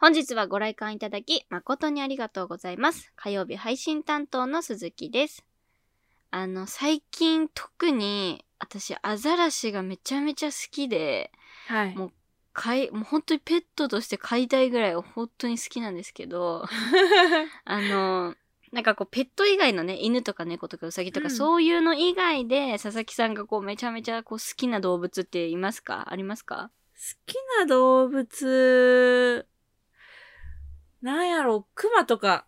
本日はご来館いただき誠にありがとうございます。火曜日配信担当の鈴木です。あの、最近特に私アザラシがめちゃめちゃ好きで、はい。もう飼い、もう本当にペットとして飼いたいぐらい本当に好きなんですけど、あの、なんかこうペット以外のね、犬とか猫とかウサギとか、うんそういうの以外で佐々木さんがこうめちゃめちゃこう好きな動物っていますか？ありますか？好きな動物、なんやろ、クマとか。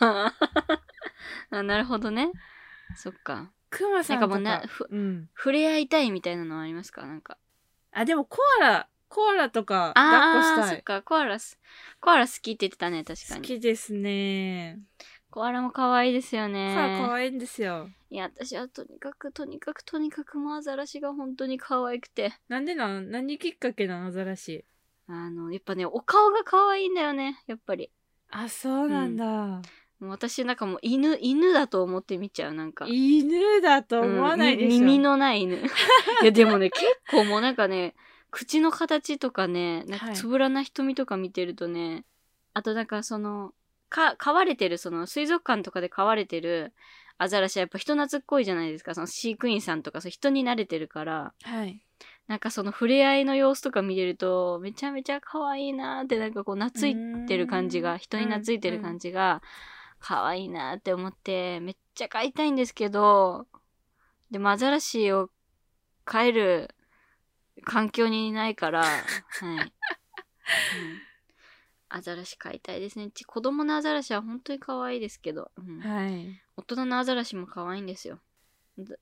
あなるほどね。そっか。クマさんとか。なんかもうなふうん。触れ合いたいみたいなのはありますか？なんか。あ、でもコアラ、コアラとか、あ抱っこしたい。そっか。コアラす、コアラ好きって言ってたね、確か好に。きですね。コアラも可愛いですよコね。アラ可愛いんですよ。いや、私はとにかく、とにかく、とにかく、もうアザラシが本当に可愛くて。なんでなん何きっかけなのアザラシ。あの、やっぱね、お顔が可愛いんだよね、やっぱり。あ、そうなんだ。もう私なんかもう犬、犬だと思って見ちゃう、なんか。犬だと思わないでしょ。うんみ耳のない犬。いや、でもね、結構もうなんかね、口の形とかね、なんかはいつぶらな瞳とか見てるとね、あとなんかその、か、飼われてる、その水族館とかで飼われてるアザラシはやっぱ人懐っこいじゃないですか。その飼育員さんとか、そう人に慣れてるから、はい。なんかその触れ合いの様子とか見てると、めちゃめちゃ可愛いなーって、なんかこう懐いてる感じが、人に懐いてる感じが、可愛いなーって思って、めっちゃ飼いたいんですけど、でもアザラシを飼える環境にいないから、はい。うんアザラシ飼いたいですね。ち子供のアザラシは本当に可愛いですけど、うんはい。大人のアザラシも可愛いんですよ。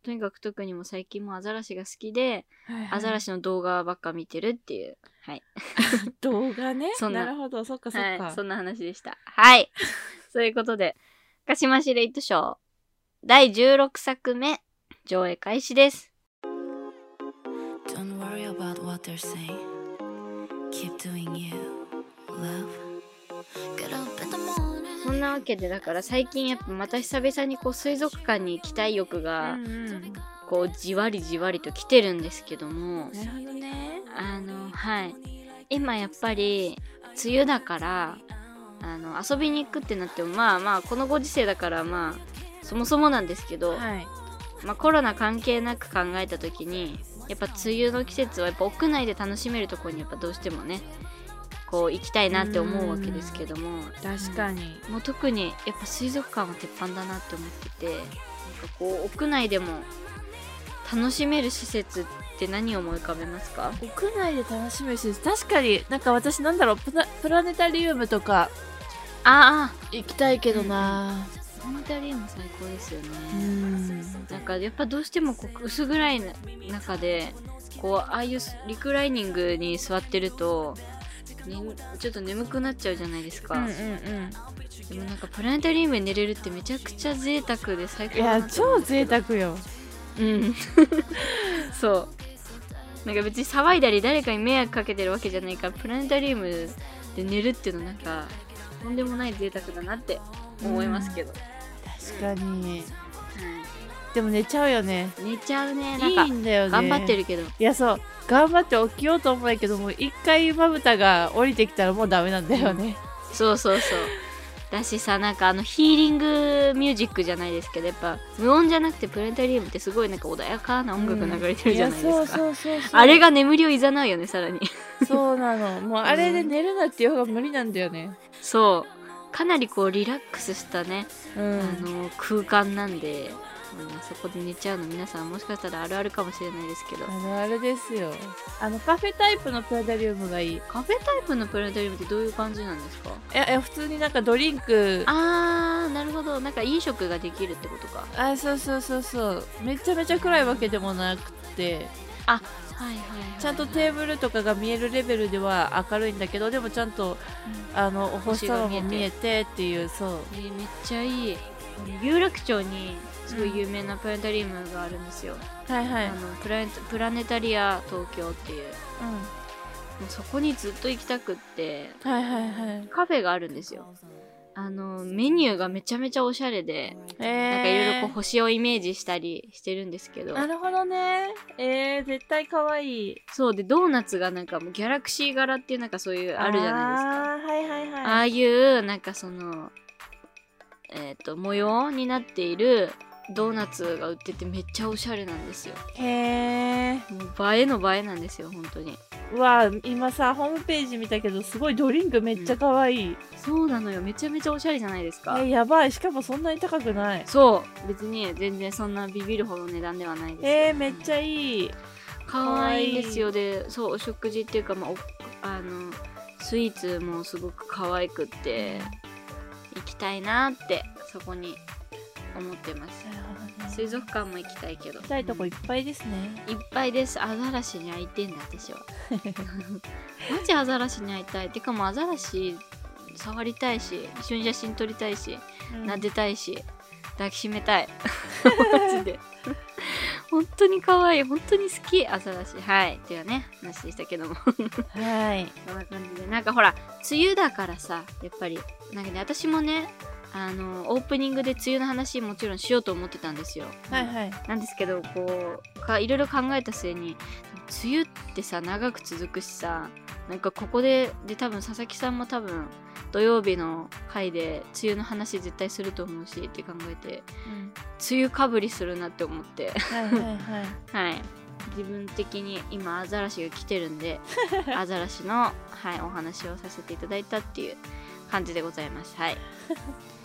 とにかく特にもう最近もアザラシが好きで、アザラシ。シの動画ばっか見てるっていう。はい。動画ね？そんななるほど、そっかそっか。はい。そんな話でした。はい。そういうことで、鹿島市レイトショー第16作目上映開始です。Don't worry about what they're saying. Keep doing you, love. Get up. そんなわけで、だから最近やっぱまた久々にこう水族館に行きたい欲が、うんうんこうじわりじわりと来てるんですけども、なるほどね。あの、はい。今やっぱり、梅雨だから、あの、遊びに行くってなっても、まあまあ、このご時世だから、まあ、そもそもなんですけど、はい。まあコロナ関係なく考えた時に、やっぱ梅雨の季節はやっぱ屋内で楽しめるところにやっぱどうしてもね、こう行きたいなって思うわけですけども、確かに。もう特にやっぱ水族館は鉄板だなって思ってて、なんかこう屋内でも楽しめる施設って何を思い浮かべますか？屋内で楽しめるし、確かになんか私なんだろう、プラプラネタリウムとかああ、行きたいけどな。プラネタリウム最高ですよね。うん。なんかやっぱどうしてもこう薄暗い中でこうああいうリクライニングに座ってると、ね、ちょっと眠くなっちゃうじゃないですか、うんうんうん。でもなんかプラネタリウムに寝れるってめちゃくちゃ贅沢で最高いや、だなと思う超んですけど贅沢よ。うん そうなんか別に騒いだり誰かに迷惑かけてるわけじゃないからプラネタリウムで寝るっていうのなんかとんでもない贅沢だなって思いますけど、確かに。はでも寝ちゃうよね。い寝ちゃうねなんかいいんだよね。頑張って。るけどいや、そう。頑張って起きようと思うけども、一回まぶたが降りてきたらもうダメなんだよね。そうそうそうだしさなんかあのヒーリングミュージックじゃないですけどやっぱ無音じゃなくてプラネタリウムってすごいなんか穏やかな音楽流れてるじゃないですか、うそうそうそう。あれが眠りをいざなうよねさらにそうなの。もうあれで寝るなっていう方が無理なんだよね。そうかなりこうリラックスしたね、うん。あの空間なんで、うんそこで寝ちゃうの皆さんもしかしたらあるあるかもしれないですけどあのあれですよ。あのカフェタイプのプラネタリウムがいい。いカフェタイプのプラネタリウムってどういう感じなんですか？や、いや普通になんかドリンク。あーなるほどなんか飲食ができるってことかあ、そうそうそうそう。めちゃめちゃ暗いわけでもなくて、はいはいはい、はい、ちゃんとテーブルとかが見えるレベルでは明るいんだけど、でもちゃんと、あの、お星様も見えてっていう、そう。えーめっちゃいい有楽町にすごい有名なプラネタリウムがあるんですよ、はいはい。あのプラネプラネタリア東京っていう。もうそこにずっと行きたくってうん。はいはいはい。カフェがあるんですよ。あのメニューがめちゃめちゃおしゃれで、えー、なんかいろいろこう星をイメージしたりしてるんですけど。なるほどね。えー、絶対可愛い。そうでドーナツがなんかもうギャラクシー柄っていうなんかそういうあるじゃないですか。あーはいはいはい。ああいうなんかそのえっ、と模様になっているドーナツが売っててめっちゃおしゃれなんですよ。へえもう映えの映えなんですよ本当に。うわ今さホームページ見たけどすごいドリンクめっちゃ可愛い、そうなのよめちゃめちゃおしゃれじゃないですか。えやばい。しかもそんなに高くない。そう別に全然そんなビビるほど値段ではないですよ。えー、めっちゃいい。可愛いんですよ。でそうお食事っていうか、まあ、おあのスイーツもすごく可愛くって行きたいなってそこに思ってます。なるほどね。水族館も行きたいけど。行きたいとこいっぱいですね、いっぱいです。アザラシに会いてんだ私は。マジアザラシに会いたい。てかもうアザラシ触りたいし一緒に写真撮りたいし、うん。撫でたいし抱きしめたい。マジで。本当に可愛い。本当に好きアザラシ。はい。っていうね話でしたけども。はい。こんな感じで。なんかほら梅雨だからさやっぱり。なんかね私もねあのオープニングで梅雨の話もちろんしようと思ってたんですよ。はいはい。なんですけどこうかいろいろ考えた末に梅雨ってさ長く続くしさなんかここでで多分佐々木さんも多分土曜日の回で梅雨の話絶対すると思うしって考えてうん梅雨かぶりするなって思って。はいはいはい。はい。自分的に今アザラシが来てるんで アザラシの、はい、お話をさせていただいたっていう感じでございます。はい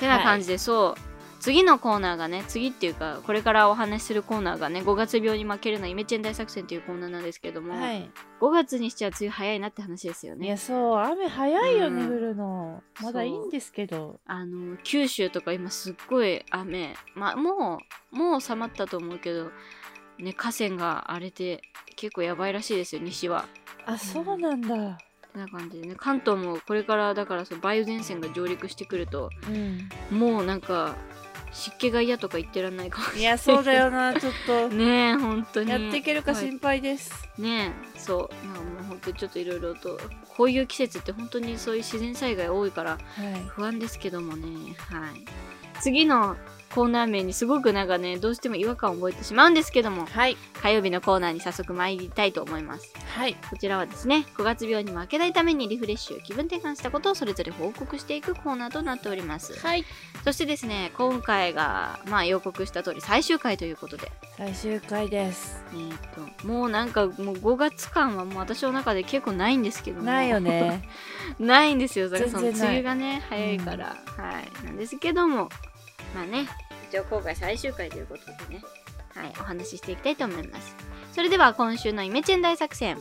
てな感じで、そう。次のコーナーがね次っていうかこれからお話しするコーナーがね5月病に負けるなイメチェン大作戦というコーナーなんですけども、はい。5月にしちゃ梅雨早いなって話ですよね。いやそう雨早いよね、うん。降るの。まだいいんですけど。あの九州とか今すっごい雨。まあもうもう収まったと思うけどね河川が荒れて結構やばいらしいですよ西は。あそうなんだてな感じでね。関東もこれからだからその梅雨前線が上陸してくるとうん。もうなんか湿気が嫌とか言ってらんないかもしいれない。やそうだよな ちょっと。ねえ本当に。やっていけるか心配です、ねえそう。なんかもう本当にちょっといろいろとこういう季節って本当にそういう自然災害多いからはい。不安ですけどもね。はい。次のコーナー名にすごくなんかねどうしても違和感を覚えてしまうんですけどもはい。火曜日のコーナーに早速参りたいと思います。はい。こちらはですね5月病に負けないためにリフレッシュ気分転換したことをそれぞれ報告していくコーナーとなっております。はい。そしてですね今回がまあ予告した通り最終回ということで。最終回です。えーっともうなんかもう5月間はもう私の中で結構ないんですけども。ないよね。ないんですよ。だからその梅雨がね早いから、はい。なんですけどもまあね一応今回最終回ということでね。はいお話ししていきたいと思います。それでは今週のイメチェン大作戦。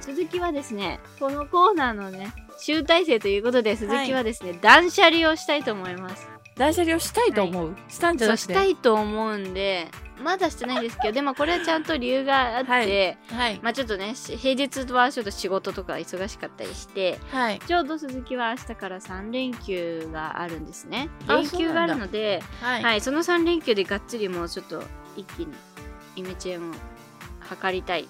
鈴木はですねこのコーナーのね集大成ということで鈴木はですね、断捨離をしたいと思います。断捨離をしたいと思う、したんじゃなくて？したいと思うんでまだしてないんですけどでもこれはちゃんと理由があって、はい。はい。まあちょっとねし平日はちょっと仕事とか忙しかったりしてはい。ちょうど鈴木は明日から3連休があるんですね。あ連休があるのではい。はい、その3連休でがっつりもうちょっと一気にイメチェンを測りたい。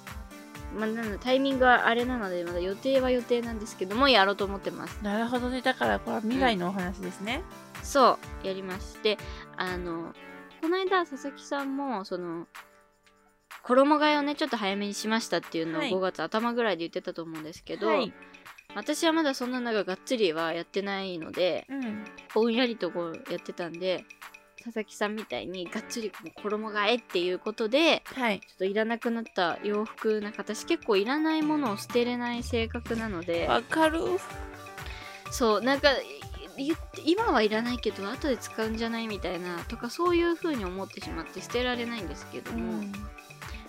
まあ、なのタイミングはあれなのでまだ予定は予定なんですけどもやろうと思ってます。なるほどね。だからこれは未来のお話ですね、そうやりましてあのこの間佐々木さんもその衣替えをねちょっと早めにしましたっていうのをはい。5月頭ぐらいで言ってたと思うんですけど、はい。私はまだそんななんかがっつりはやってないのでうん。ぼんやりとこうやってたんで佐々木さんみたいにがっつりこう衣替えっていうことではい。ちょっといらなくなった洋服なんか私結構いらないものを捨てれない性格なのでわかる。そうなんか今はいらないけど後で使うんじゃないみたいなとかそういう風に思ってしまって捨てられないんですけども、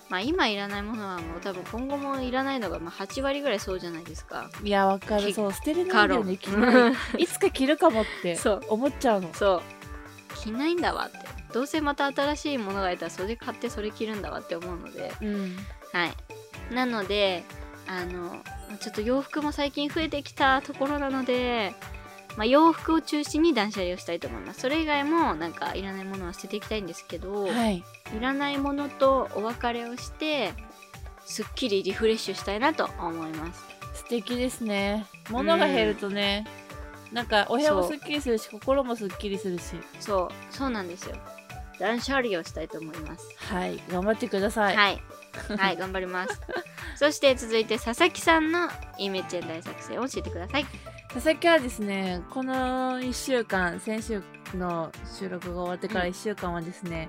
まあ今いらないものはもう多分今後もいらないのがまあ8割ぐらいそうじゃないですか。いやわかる。きそう捨てれないよね着ないいつか着るかもってそう。思っちゃうの。そう。着ないんだわって。どうせまた新しいものがいたらそれ買ってそれ着るんだわって思うので。うん。はい。なのであのちょっと洋服も最近増えてきたところなので、まあ、洋服を中心に断捨離をしたいと思います。それ以外もなんかいらないものは捨てていきたいんですけど、はい。いらないものとお別れをしてすっきりリフレッシュしたいなと思います。素敵ですね。物が減るとね、なんかお部屋もすっきりするし心もすっきりするし。そうそうなんですよ。断捨離をしたいと思います。はい。頑張ってください、はい。はい、頑張ります。そして続いて佐々木さんのイメチェン大作戦を教えてください佐々木はですねこの1週間先週の収録が終わってから1週間はですね、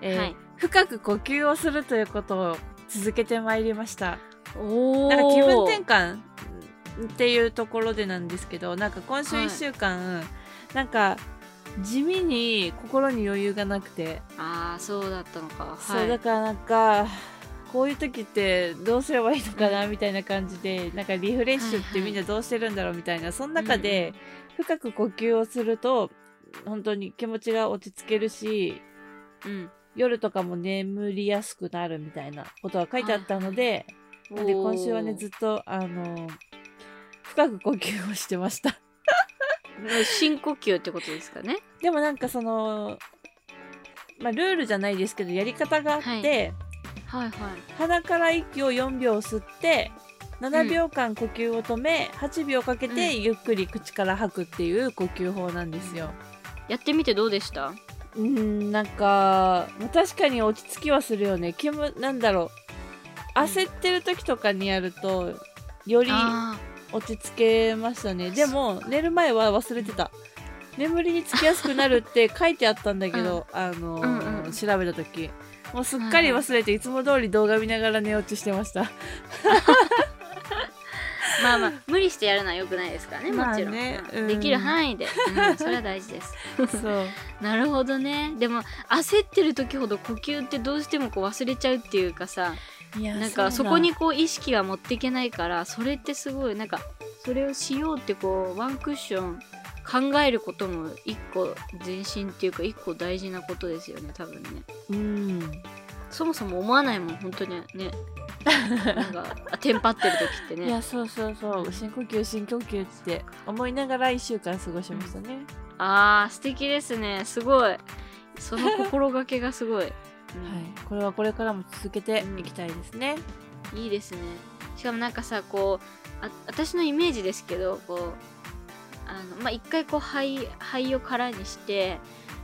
えーはい。深く呼吸をするということを続けてまいりました。おなんか気分転換っていうところでなんですけどなんか今週はい。1週間、なんか地味に心に余裕がなくて、ああそうだったのか。そうだからなんかこういう時ってどうすればいいのかなみたいな感じでなんかリフレッシュってみんなどうしてるんだろうみたいなその中で深く呼吸をすると本当に気持ちが落ち着けるしうん。夜とかも眠りやすくなるみたいなことが書いてあったので、なんで今週はねずっとあの深く呼吸をしてました。深呼吸ってことですかね？でもなんかそのまあルールじゃないですけどやり方があって、はいはいはい。鼻から息を4秒吸って7秒間呼吸を止め、8秒かけてゆっくり口から吐くっていう呼吸法なんですよ。やってみてどうでした？うんなんかまあ確かに落ち着きはするよね。気分なんだろう。焦ってる時とかにやるとよりあ落ち着けましたね。でも寝る前は忘れてた眠りにつきやすくなるって書いてあったんだけど、あのーうんうん。調べた時。もうすっかり忘れていつも通り動画見ながら寝落ちしてました。ー まあまあ無理してやるのはよくないですからねもちろん、まあねうん。うん。できる範囲で、うん、それは大事です。そう。なるほどね。でも焦ってる時ほど呼吸ってどうしてもこう忘れちゃうっていうかさいやなんかそこにこう意識が持っていけないからそれってすごいなんかそれをしようってこうワンクッション考えることも一個前進っていうか一個大事なことですよね多分ね。うん。そもそも思わないもん本当にね。なんかあテンパってる時ってね。いやそうそうそう。深呼吸深呼吸って思いながら1週間過ごしましたね、あー素敵ですね。すごい。その心がけがすごい、うん。はい。これはこれからも続けていきたいですね、いいですね。しかもなんかさこうあ私のイメージですけどこうあのまあ一回こう肺肺を空にして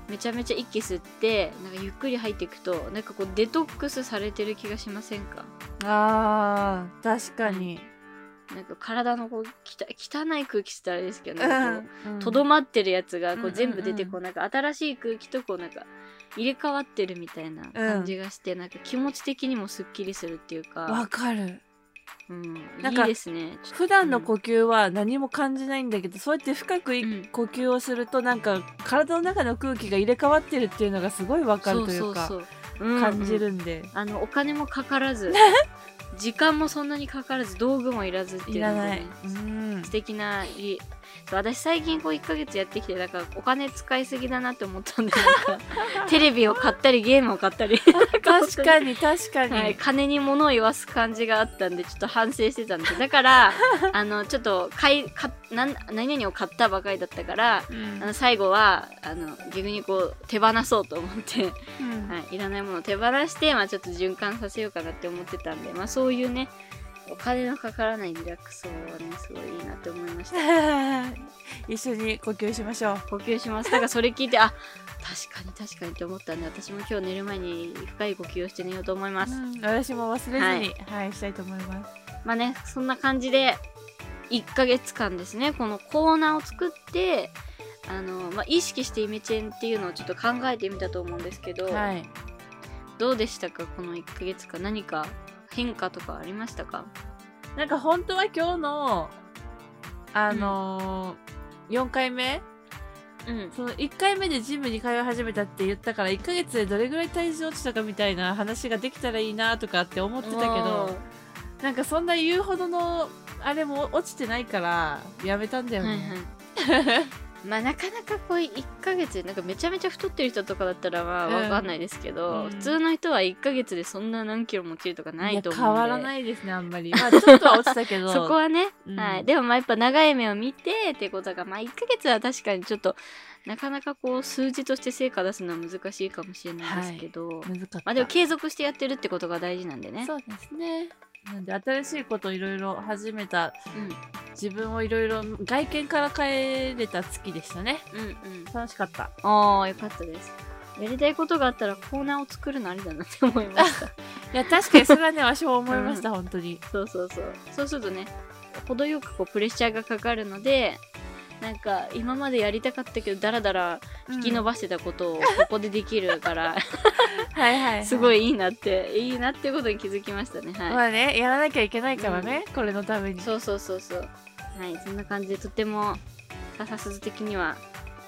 めちゃめちゃ息吸ってなんかゆっくり入っていくとなんかこうデトックスされてる気がしませんか？あー確かに、なんか体のこうきた汚い空気ってあれですけどなんかこううん。とどまってるやつがこうんうんううん全部出てこうなんか新しい空気とこうなんか入れ替わってるみたいな感じがして、なんか気持ち的にもすっきりするっていうわか、かるうん、なんかいいですね。普段の呼吸は何も感じないんだけど、そうやって深くいうん。呼吸をするとなんか体の中の空気が入れ替わってるっていうのがすごいわかるというかそうそうそう。うんうん。感じるんで、あのお金もかからず 時間もそんなにかからず道具もいらずっていいうので、らない。ね、、うん。素敵な私最近こう1ヶ月やってきてだからお金使いすぎだなって思ったんでなんか テレビを買ったりゲームを買ったり。確かに確かに、はい、金に物を言わす感じがあったんでちょっと反省してたんですだから あのちょっと買いかなん何々を買ったばかりだったからうん。あの最後はあの逆にこう手放そうと思ってうん。はい、いらないものを手放して、まあ、ちょっと循環させようかなって思ってたんで、まあ、そういうねお金のかからないリラックスをねすごいいいなって思いました。一緒に呼吸しましょう。呼吸しますだからそれ聞いてあ確かに確かにって思ったんで私も今日寝る前に深い呼吸をして寝ようと思います、うん私も忘れずに、ははいいしたいと思います。まあねそんな感じで1ヶ月間ですねこのコーナーを作ってあの、まあ、意識してイメチェンっていうのをちょっと考えてみたと思うんですけど、はい。どうでしたかこの1ヶ月間？何か変化とかありましたか？なんか本当は今日のあのー4回目？うん。その1回目でジムに通い始めたって言ったから1ヶ月でどれぐらい体重落ちたかみたいな話ができたらいいなとかって思ってたけどなんかそんな言うほどのあれも落ちてないからやめたんだよはいね、はい まあなかなかこう1ヶ月でなんかめちゃめちゃ太ってる人とかだったらまあうん。わかんないですけど、うん。普通の人は1ヶ月でそんな何キロも落ちるとかないと思うんで。変わらないですねあんまり。まあちょっとは落ちたけど。そこはね、うん。はい、でもまあやっぱ長い目を見てってことがまあ1ヶ月は確かにちょっとなかなかこう数字として成果出すのは難しいかもしれないですけど、難かった。まあでも継続してやってるってことが大事なんでね。そうですねなんで新しいこといろいろ始めたうん自分をいろいろ外見から変えれた月でしたね。うんうん楽しかった。ああよかったですやりたいことがあったらコーナーを作るのありだなって思いました いや、確かにそれはね、私も思いました、本当に。そうそうそうそうするとね程よくこうプレッシャーがかかるのでなんか今までやりたかったけどダラダラ引き伸ばしてたことをここでできるから、はいはい、はい。すごい。いいいなっていいなってことに気づきましたね。はい、まあね、やらなきゃいけないからね、これのために。そうそうそうそう。はいそんな感じでとても笹鈴的には、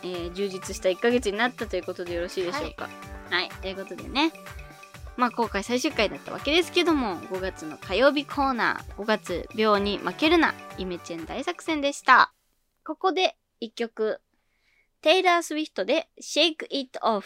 えー充実した1ヶ月になったということでよろしいでしょうか。はい、ということでね。まあ今回最終回だったわけですけども5月の火曜日コーナー5月病に負けるなイメチェン大作戦でしたここで一曲。テイラー・スウィフトで Shake It Off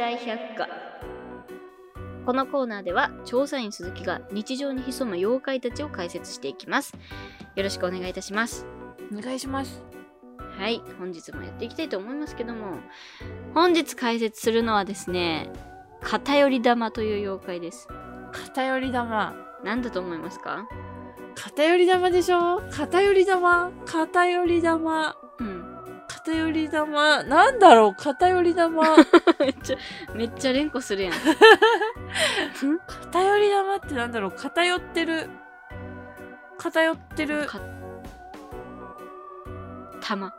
大百科このコーナーでは調査員鈴木が日常に潜む妖怪たちを解説していきますよろしくお願いいたしますお願いします。はい本日もやっていきたいと思いますけども本日解説するのはですね偏り玉という妖怪です偏り玉。何だと思いますか？偏り玉でしょ？偏り玉？偏り玉。うん偏り玉。なんだろう？偏り玉。めっちゃめっちゃ連呼するやん 偏り玉ってなんだろう？偏ってる。偏ってる。か玉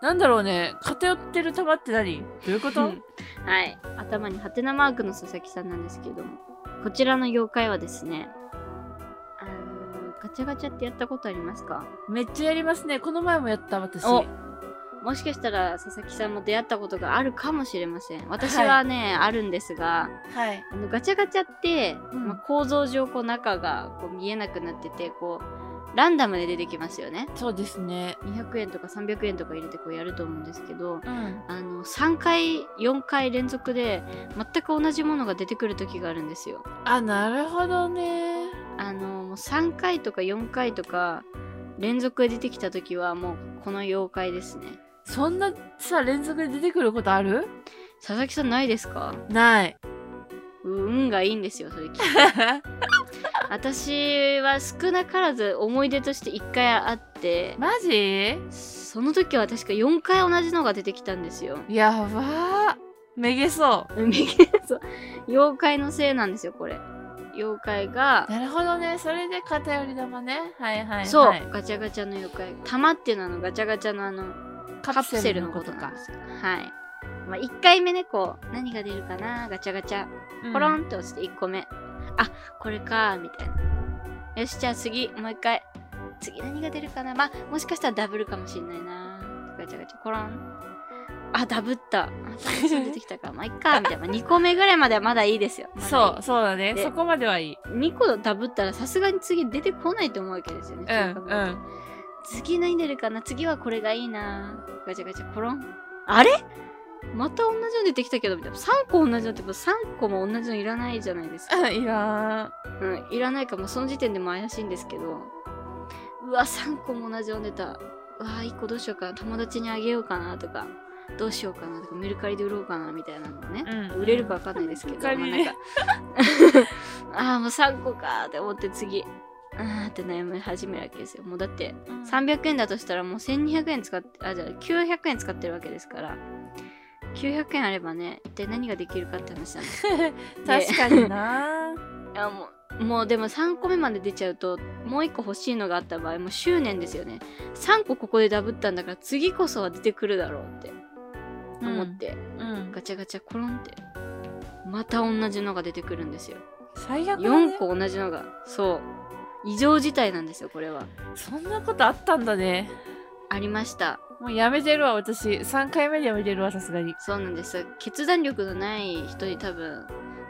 なんだろうね？偏ってる玉って何？どういうこと？うんはい頭にハテナマークの佐々木さんなんですけどもこちらの妖怪はですねあのーガチャガチャってやったことありますか？めっちゃやりますね。この前もやった私。おもしかしたら佐々木さんも出会ったことがあるかもしれません私はね、あるんですがはい。あのガチャガチャって、うんまあ、構造上こう中がこう見えなくなっててこうランダムで出てきますよねそうですね。200円とか300円とか入れてこうやると思うんですけどうん。あの3回4回連続で全く同じものが出てくる時があるんですよあ、なるほどね。あのもう3回とか4回とか連続で出てきた時はもうこの妖怪ですねそんなさ、連続で出てくることある？佐々木さんないですか？ない。う運がいいんですよそれ聞いて私は少なからず思い出として1回あってマジ？その時は確か4回同じのが出てきたんですよやばー。めげそう。右そう妖怪のせいなんですよこれ妖怪がなるほどね。それで偏り玉ね。はいはい、はい。そう、ガチャガチャの妖怪玉っていうのはガチャガチャのあのカプセセルのこととかはい、まあ、1回目ねこう何が出るかなガチャガチャコロンって押して1個目、あこれかみたいな。よしじゃあ次もう1回。次何が出るかなまあもしかしたらダブルかもしんないな。ガチャガチャコロン。あダブった。あ出てきたか。らまあいっかみたいな。2個目ぐらいまではまだいいですよ、まだいい。そう、そうだね。でそこまではいい。2個ダブったらさすがに次出てこないと思うわけですよね。うん、うん。次何出るかな？次はこれがいいなガチャガチャコロン。あれ？また同じの出てきたけど、みたいな。3個同じのって、3個も同じのいらないじゃないですか。いらうん、いらないかも、その時点でも怪しいんですけど。うわ、3個も同じの出た。うわ、1個どうしようかな。友達にあげようかなとか。どうしようかなとか、メルカリで売ろうかなみたいなのをね。うん売れるかわかんないですけど、まあなんか ああ、もう3個かーって思って次。あーって悩み始めるわけですよ。もうだってうん。300円だとしたらもう1200円使ってあじゃあ900円使ってるわけですから。900円あればね一体何ができるかって話なんですよ。確かにな。いやもうもうでも3個目まで出ちゃうともう1個欲しいのがあった場合もう執念ですよね。3個ここでダブったんだから次こそは出てくるだろうって思って、うん。ガチャガチャコロンってまた同じのが出てくるんですよ。最悪だね。4個同じのがそう異常事態なんですよこれはそんなことあったんだね。ありましたもうやめてるわ、私。3回目でやめてるわ、さすがに。そうなんです決断力のない人に多分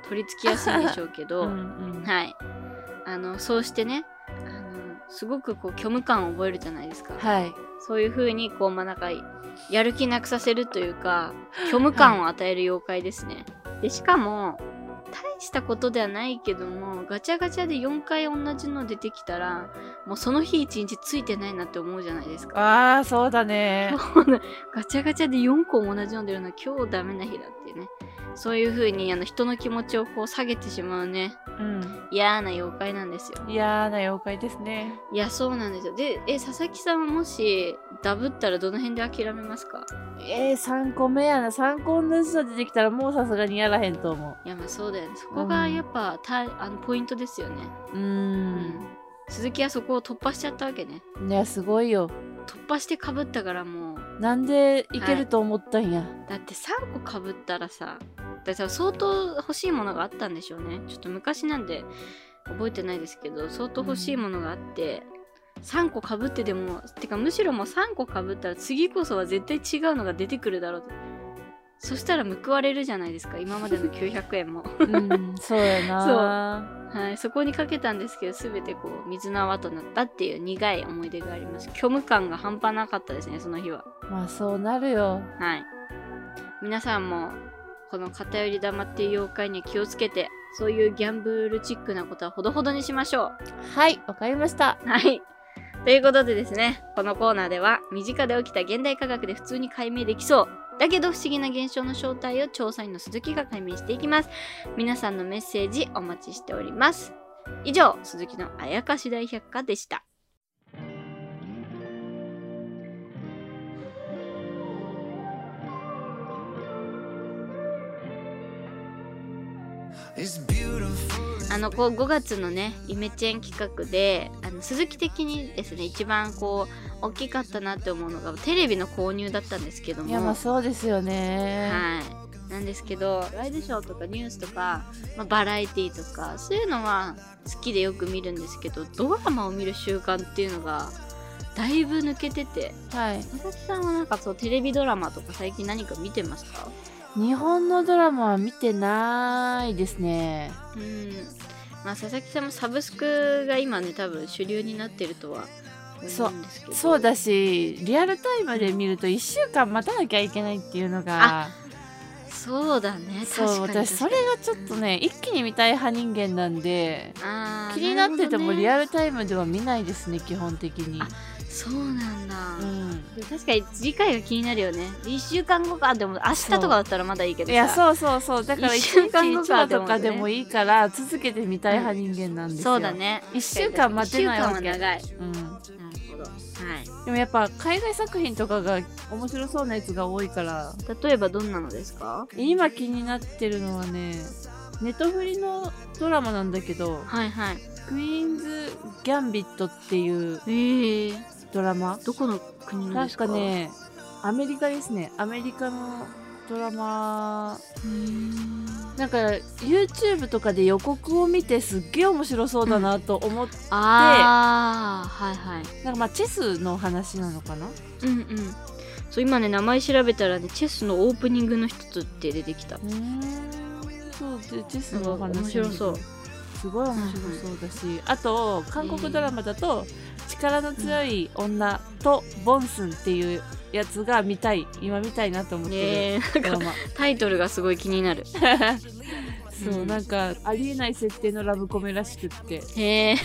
取り付きやすいんでしょうけど、うんうんはいあのそうしてねあのすごくこう虚無感を覚えるじゃないですかはい。そういう風にこうまあなんかやる気なくさせるというか虚無感を与える妖怪ですね、でしかも大したことではないけどもガチャガチャで4回同じの出てきたらもうその日一日ついてないなって思うじゃないですかああ、そうだね。ガチャガチャで4個も同じの出るのは今日ダメな日だっていうねそういう風にあの人の気持ちをこう下げてしまうねうん。嫌な妖怪なんですよ嫌な妖怪ですね。いやそうなんですよでえ佐々木さんはもしダブったらどの辺で諦めますか？えー、3個目やな。3個同じの出てきたらもうさすがにやらへんと思う。いやまあそうだよねそこがやっぱ、たあのポイントですよねうー。うん鈴木はそこを突破しちゃったわけねいや、すごいよ。突破してかぶったからもうなんでいけると思ったんや？だって3個かぶったらさだって相当欲しいものがあったんでしょうねちょっと昔なんで覚えてないですけど相当欲しいものがあって、3個かぶってでもてかむしろもう3個かぶったら次こそは絶対違うのが出てくるだろうと。そしたら報われるじゃないですか。今までの900円も。うん、そうやな。はい、そこにかけたんですけど全てこう水の泡となったっていう苦い思い出があります。虚無感が半端なかったですねその日は。まあそうなるよ。はい。皆さんもこの偏り玉っていう妖怪には気をつけてそういうギャンブルチックなことはほどほどにしましょはい、わかりました。うはいということでですねこのコーナーでは身近で起きた現代科学で普通に解明できそうだけど不思議な現象の正体を調査員の鈴木が解明していきます。皆さんのメッセージお待ちしております。以上鈴木のあやかし大百科でした。あのこう5月のねイメチェン企画であの鈴木的にですね一番こう大きかったなって思うのがテレビの購入だったんですけどもいや、まあそうですよね。はい。なんですけど、ワイドショーとかニュースとか、まあ、バラエティとか、そういうのは好きでよく見るんですけど、ドラマを見る習慣っていうのが、だいぶ抜けてて、はい。佐々木さんはなんかそう、テレビドラマとか最近何か見てますか？日本のドラマは見てないですね。うん。まあ、佐々木さんもサブスクが今ね、多分主流になってるとは思うんですけど。そうだし、リアルタイムで見ると1週間待たなきゃいけないっていうのが、そうだね、そう、私それがちょっとね、一気に見たい派人間なんで、気になっててもリルアルタイムでは見ないですね、基本的に。あそうなんだ、うん。確かに次回が気になるよね。1週間後か。でも明日とかだったらまだいいけどさ。いや、そうそうそう。だから1一週日間後1かとかでもいいから、続けて見たい派人間なんですよ。そうだ。ね。一週間待てないわけ。1週間は長い。うん。なるほどはいでもやっぱ海外作品とかが面白そうなやつが多いから、例えばどんなのですか？今気になってるのはね、ネトフリのドラマなんだけど、はいはい。クイーンズ・ギャンビットっていうえー、ドラマ？どこの国のですか？かね、アメリカですね。アメリカのドラマ、なんか YouTube とかで予告を見てすっげえ面白そうだなと思って、ああはいはい。なんかまあチェスの話なのかな？うんうん。そう今ね名前調べたらねチェスのオープニングの一つって出てきた。そうでチェスのお話。面白そうすごい面白そうだし、あと韓国ドラマだと「力の強い女」と「ボンスン」っていうやつが見たい。今見たいなと思ってるドラマ、タイトルがすごい気になる。そう、うんなんかありえない設定のラブコメらしくって。へえ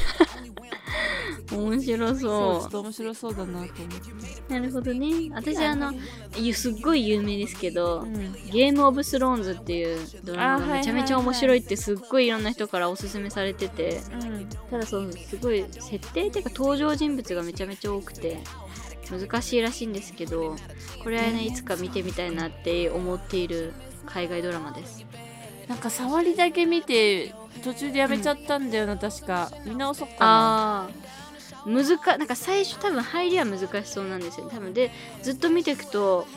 面白そう。ちょそっと面白そうだなと思って。なるほどね。私あのゆすっごい有名ですけど、うん。ゲームオブスローンズっていうドラマがめちゃめちゃ面白いってすっごいいろんな人からおすすめされてて。うんただそうすごい設定っていうか登場人物がめちゃめちゃ多くて難しいらしいんですけどこれはねいつか見てみたいなって思っている海外ドラマです。なんか触りだけ見て途中でやめちゃったんだよな、確か。見直そっかな。あー難かなんか最初多分入りは難しそうなんですよ。ね多分でずっと見ていくと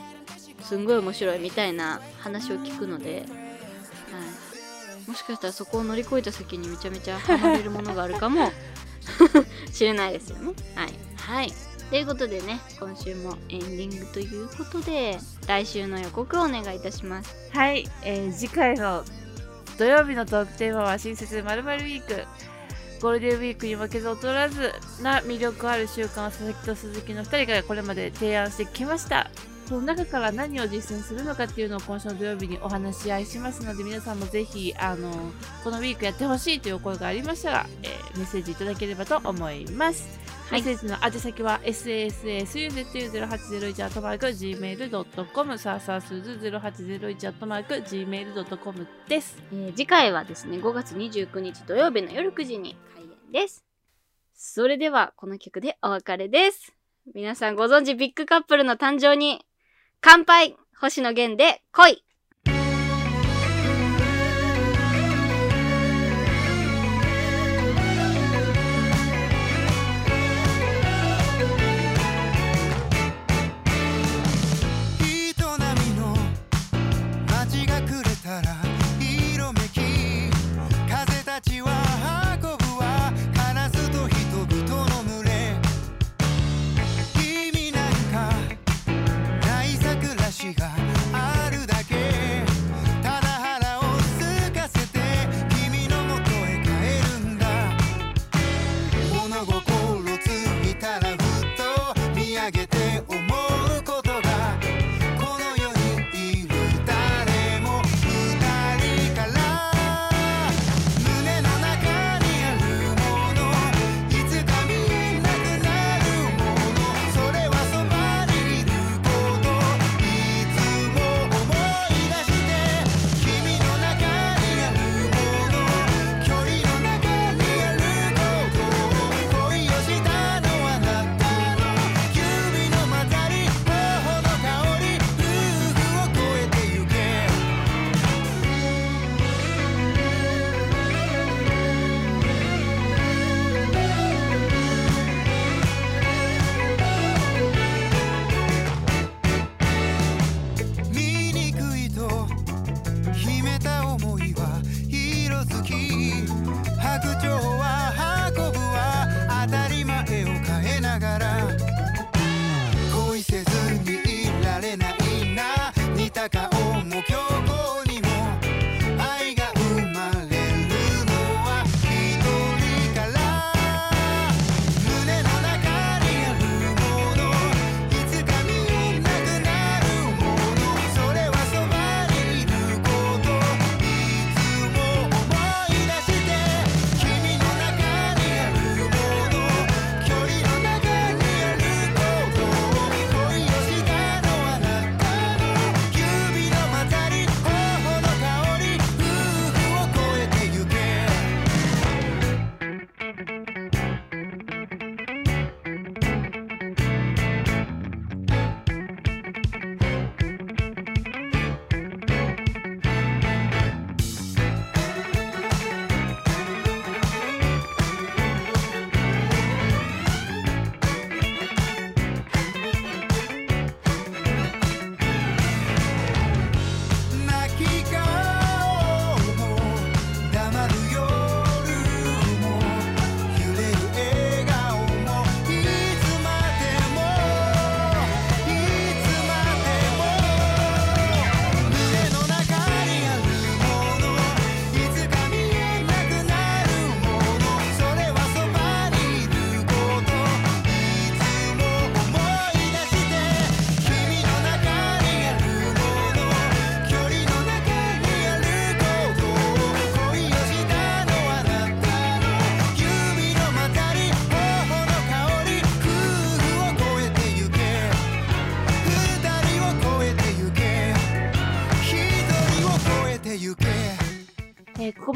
すんごい面白いみたいな話を聞くので、はい、もしかしたらそこを乗り越えた先にめちゃめちゃハマれるものがあるかも しれないですよね。はい、はい、ということでね今週もエンディングということで来週の予告をお願いいたします。はい、えー次回の土曜日のトークテーマは新設まるウィーク。ゴールデンウィークに負けず劣らずな魅力ある習慣を佐々木と鈴木の2人がこれまで提案してきました。その中から何を実践するのかっていうのを今週の土曜日にお話し合いしますので皆さんもぜひあのこのウィークやってほしいという声がありましたら、えーメッセージいただければと思います。メッセージの宛先は sassu0801-gmail.com さあさあすず 0801-gmail.com です。えー次回はですね5月29日土曜日の夜9時に開演です。それではこの曲でお別れです。皆さんご存知ビッグカップルの誕生に乾杯。星野源で恋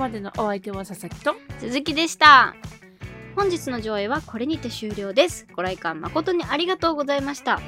までのお相手は佐々木と。鈴木でした。本日の上映はこれにて終了です。ご来館誠にありがとうございました。